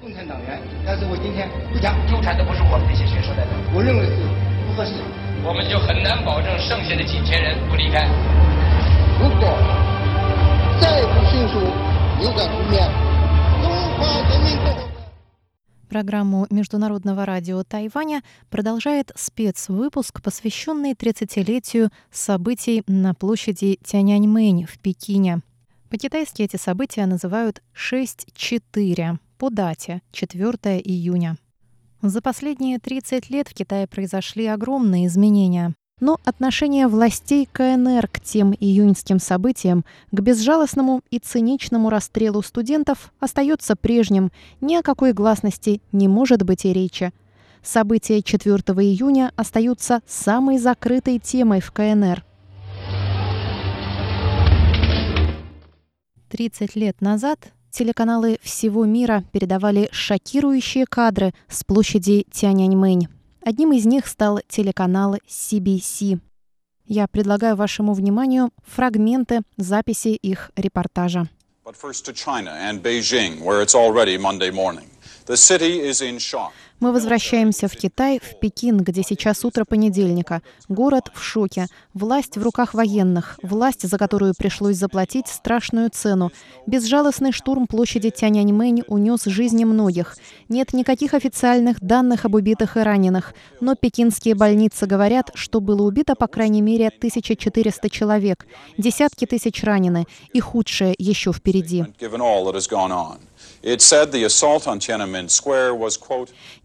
共产党员，但是我今天不讲，纠缠的不是我们这些学生代表，我认为是不合适。我们就很难保证剩下的几千人不离开。如果再不迅速扭转局面，中华人民共和国。Программу Международного радио Тайваня продолжает спецвыпуск, посвященный 30-летию событий на площади Тяньаньмэнь в Пекине. По-китайски эти события называют 6-4 по дате 4 июня. За последние 30 лет в Китае произошли огромные изменения. Но отношение властей КНР к тем июньским событиям, к безжалостному и циничному расстрелу студентов остается прежним. Ни о какой гласности не может быть и речи. События 4 июня остаются самой закрытой темой в КНР. 30 лет назад телеканалы всего мира передавали шокирующие кадры с площади Тяньаньмэнь. Одним из них стал телеканал CBC. Я предлагаю вашему вниманию фрагменты записи их репортажа. But first to China and Beijing, where it's. Мы возвращаемся в Китай, в Пекин, где сейчас утро понедельника. Город в шоке. Власть в руках военных. Власть, за которую пришлось заплатить страшную цену. Безжалостный штурм площади Тяньаньмэнь унес жизни многих. Нет никаких официальных данных об убитых и раненых. Но пекинские больницы говорят, что было убито по крайней мере 1400 человек. Десятки тысяч ранены. И худшее еще впереди.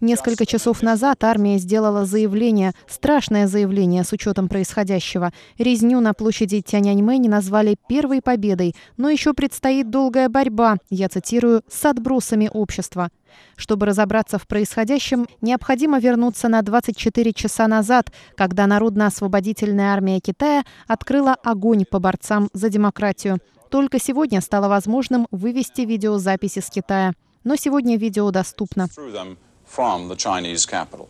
Несколько часов назад армия сделала заявление, страшное заявление с учетом происходящего. Резню на площади Тяньаньмэнь назвали первой победой, но еще предстоит долгая борьба, я цитирую, с отбросами общества. Чтобы разобраться в происходящем, необходимо вернуться на 24 часа назад, когда Народно-освободительная армия Китая открыла огонь по борцам за демократию. Только сегодня стало возможным вывести видеозаписи с Китая. Но сегодня видео доступно. From the Chinese capital.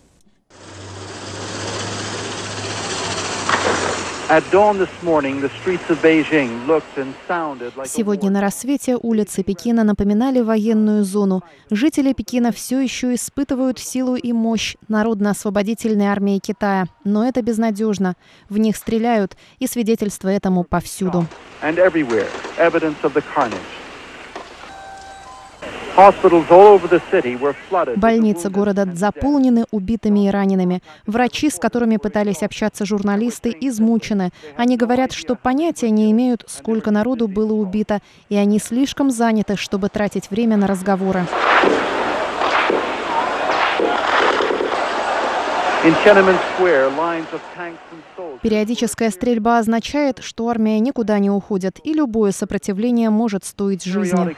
At dawn this morning, the streets of Beijing looked and sounded like a Сегодня на рассвете улицы Пекина напоминали военную зону. Жители Пекина все еще испытывают силу и мощь Народно-освободительной армии Китая. Но это безнадежно. В них стреляют, и свидетельства этому повсюду. and everywhere evidence of the carnage. Больницы города заполнены убитыми и ранеными. Врачи, с которыми пытались общаться журналисты, измучены. Они говорят, что понятия не имеют, сколько народу было убито, и они слишком заняты, чтобы тратить время на разговоры. In Tiananmen Square, lines of tanks and soldiers. Периодическая стрельба означает, что армия никуда не уходит, и любое сопротивление может стоить жизни.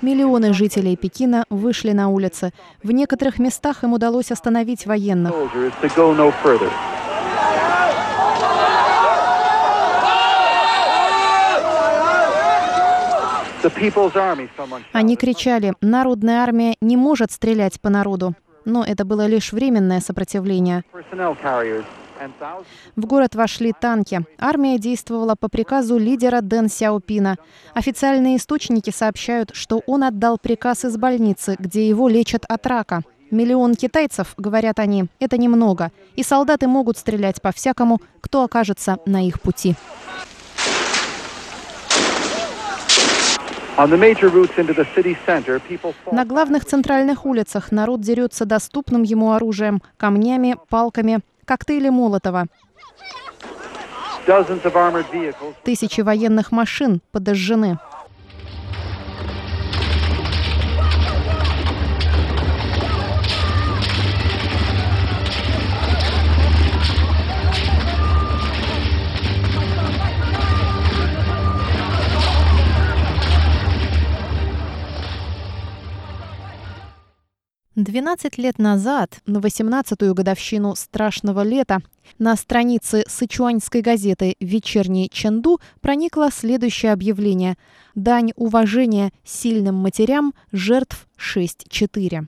Миллионы жителей Пекина вышли на улицы. В некоторых местах им удалось остановить военных. Они кричали, народная армия не может стрелять по народу. Но это было лишь временное сопротивление. В город вошли танки. Армия действовала по приказу лидера Дэн Сяопина. Официальные источники сообщают, что он отдал приказ из больницы, где его лечат от рака. Миллион китайцев, говорят они, это немного. И солдаты могут стрелять по всякому, кто окажется на их пути. На главных центральных улицах народ дерется доступным ему оружием, камнями, палками, коктейли Молотова. Тысячи военных машин подожжены. Двенадцать лет назад, на 18-ю годовщину страшного лета, на странице сычуаньской газеты «Вечерний Чэнду» проникло следующее объявление «Дань уважения сильным матерям жертв 6.4».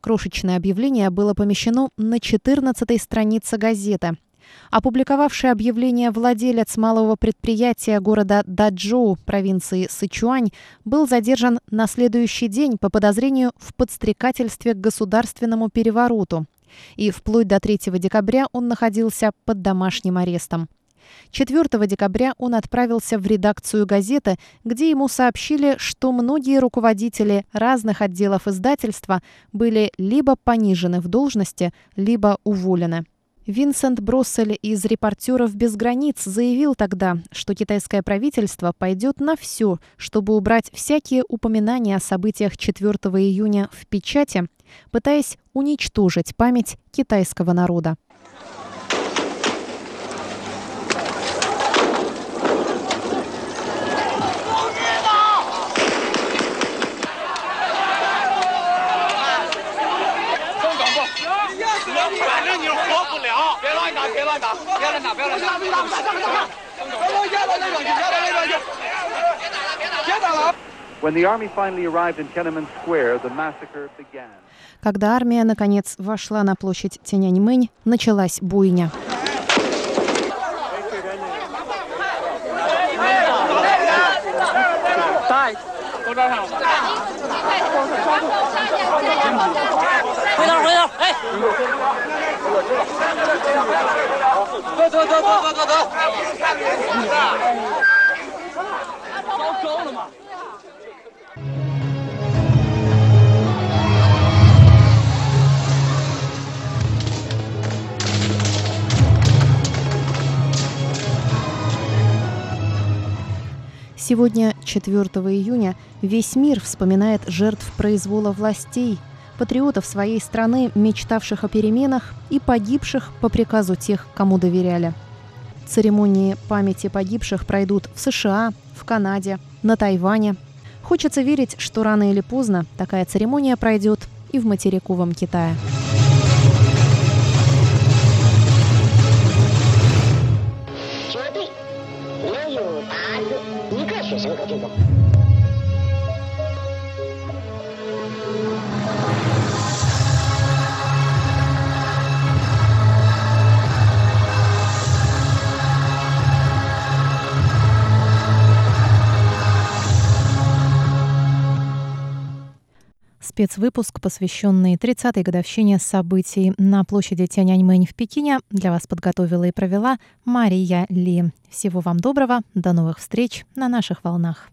Крошечное объявление было помещено на 14-й странице газеты. Опубликовавший объявление владелец малого предприятия города Даджоу провинции Сычуань был задержан на следующий день по подозрению в подстрекательстве к государственному перевороту. И вплоть до 3 декабря он находился под домашним арестом. 4 декабря он отправился в редакцию газеты, где ему сообщили, что многие руководители разных отделов издательства были либо понижены в должности, либо уволены. Винсент Броссель из «Репортеров без границ» заявил тогда, что китайское правительство пойдет на все, чтобы убрать всякие упоминания о событиях 4 июня в печати, пытаясь уничтожить память китайского народа. When the army finally arrived in Tiananmen Square, the massacre began. Когда армия, наконец, вошла на площадь Тяньаньмэнь, началась буйня. Сегодня, 4 июня, весь мир вспоминает жертв произвола властей, патриотов своей страны, мечтавших о переменах и погибших по приказу тех, кому доверяли. Церемонии памяти погибших пройдут в США, в Канаде, на Тайване. Хочется верить, что рано или поздно такая церемония пройдет и в материковом Китае. Спецвыпуск, посвященный 30-й годовщине событий на площади Тяньаньмэнь в Пекине, для вас подготовила и провела Мария Ли. Всего вам доброго, до новых встреч на наших волнах.